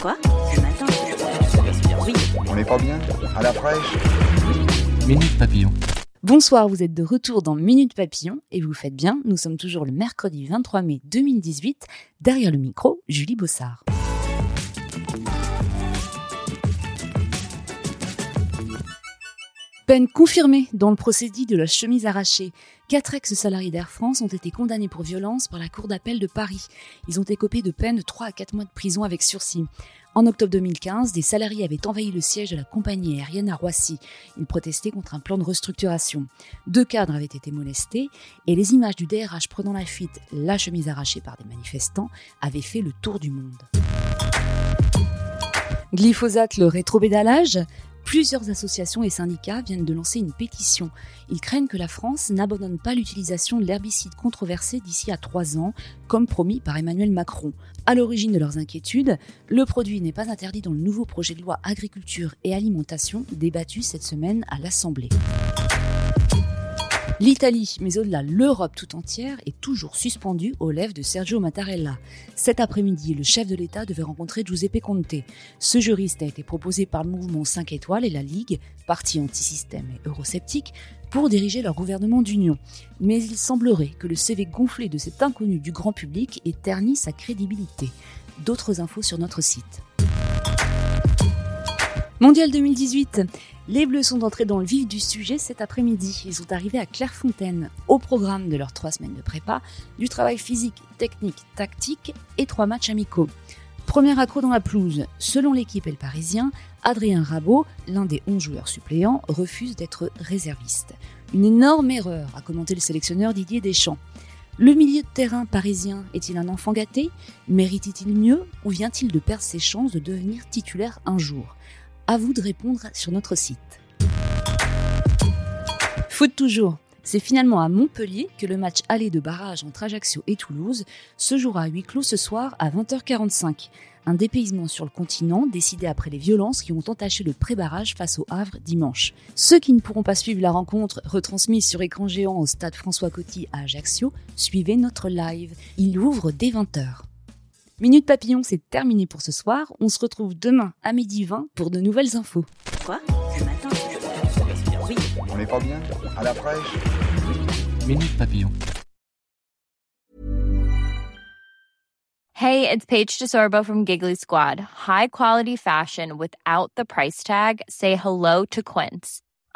Quoi Le matin Oui. On n'est pas bien À la fraîche Minute Papillon. Bonsoir, vous êtes de retour dans Minute Papillon et vous faites bien, nous sommes toujours le mercredi 23 mai 2018. Derrière le micro, Julie Bossard. Peine confirmée dans le procédé de la chemise arrachée. Quatre ex-salariés d'Air France ont été condamnés pour violence par la Cour d'appel de Paris. Ils ont écopé de peine de 3 à 4 mois de prison avec sursis. En octobre 2015, des salariés avaient envahi le siège de la compagnie aérienne à Roissy. Ils protestaient contre un plan de restructuration. Deux cadres avaient été molestés et les images du DRH prenant la fuite, la chemise arrachée par des manifestants, avaient fait le tour du monde. Glyphosate, le rétrobédalage Plusieurs associations et syndicats viennent de lancer une pétition. Ils craignent que la France n'abandonne pas l'utilisation de l'herbicide controversé d'ici à trois ans, comme promis par Emmanuel Macron. À l'origine de leurs inquiétudes, le produit n'est pas interdit dans le nouveau projet de loi agriculture et alimentation débattu cette semaine à l'Assemblée. L'Italie, mais au-delà l'Europe tout entière, est toujours suspendue aux lèvres de Sergio Mattarella. Cet après-midi, le chef de l'État devait rencontrer Giuseppe Conte. Ce juriste a été proposé par le mouvement 5 étoiles et la Ligue, parti anti-système et eurosceptique, pour diriger leur gouvernement d'union. Mais il semblerait que le CV gonflé de cet inconnu du grand public ait terni sa crédibilité. D'autres infos sur notre site. Mondial 2018. Les Bleus sont entrés dans le vif du sujet cet après-midi. Ils sont arrivés à Clairefontaine. Au programme de leurs trois semaines de prépa, du travail physique, technique, tactique et trois matchs amicaux. Premier accro dans la pelouse. Selon l'équipe et Parisien, Adrien Rabot, l'un des 11 joueurs suppléants, refuse d'être réserviste. Une énorme erreur, a commenté le sélectionneur Didier Deschamps. Le milieu de terrain parisien est-il un enfant gâté? Mérite-t-il mieux ou vient-il de perdre ses chances de devenir titulaire un jour? À vous de répondre sur notre site. Foot toujours. C'est finalement à Montpellier que le match aller de barrage entre Ajaccio et Toulouse se jouera à huis clos ce soir à 20h45. Un dépaysement sur le continent décidé après les violences qui ont entaché le pré-barrage face au Havre dimanche. Ceux qui ne pourront pas suivre la rencontre retransmise sur écran géant au stade François Coty à Ajaccio, suivez notre live. Il ouvre dès 20h. Minute Papillon, c'est terminé pour ce soir. On se retrouve demain à midi 20 pour de nouvelles infos. Quoi? Le matin? Oui. On n'est pas bien? À la fraîche? Minute Papillon. Hey, it's Paige DeSorbo from Giggly Squad. High quality fashion without the price tag. Say hello to Quince.